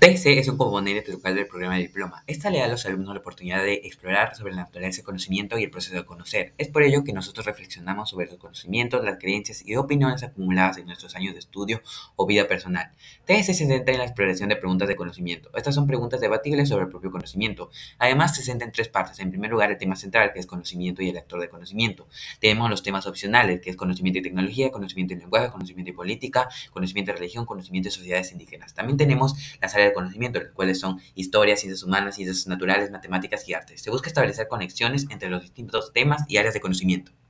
TC es un componente local del programa de diploma. Esta le da a los alumnos la oportunidad de explorar sobre la naturaleza del conocimiento y el proceso de conocer. Es por ello que nosotros reflexionamos sobre los conocimientos, las creencias y opiniones acumuladas en nuestros años de estudio o vida personal. TC se centra en la exploración de preguntas de conocimiento. Estas son preguntas debatibles sobre el propio conocimiento. Además, se centra en tres partes. En primer lugar, el tema central, que es conocimiento y el actor de conocimiento. Tenemos los temas opcionales, que es conocimiento y tecnología, conocimiento y lenguaje, conocimiento y política, conocimiento y religión, conocimiento y sociedades indígenas. También tenemos las áreas conocimiento, los cuales son historia, ciencias humanas, ciencias naturales, matemáticas y artes. Se busca establecer conexiones entre los distintos temas y áreas de conocimiento.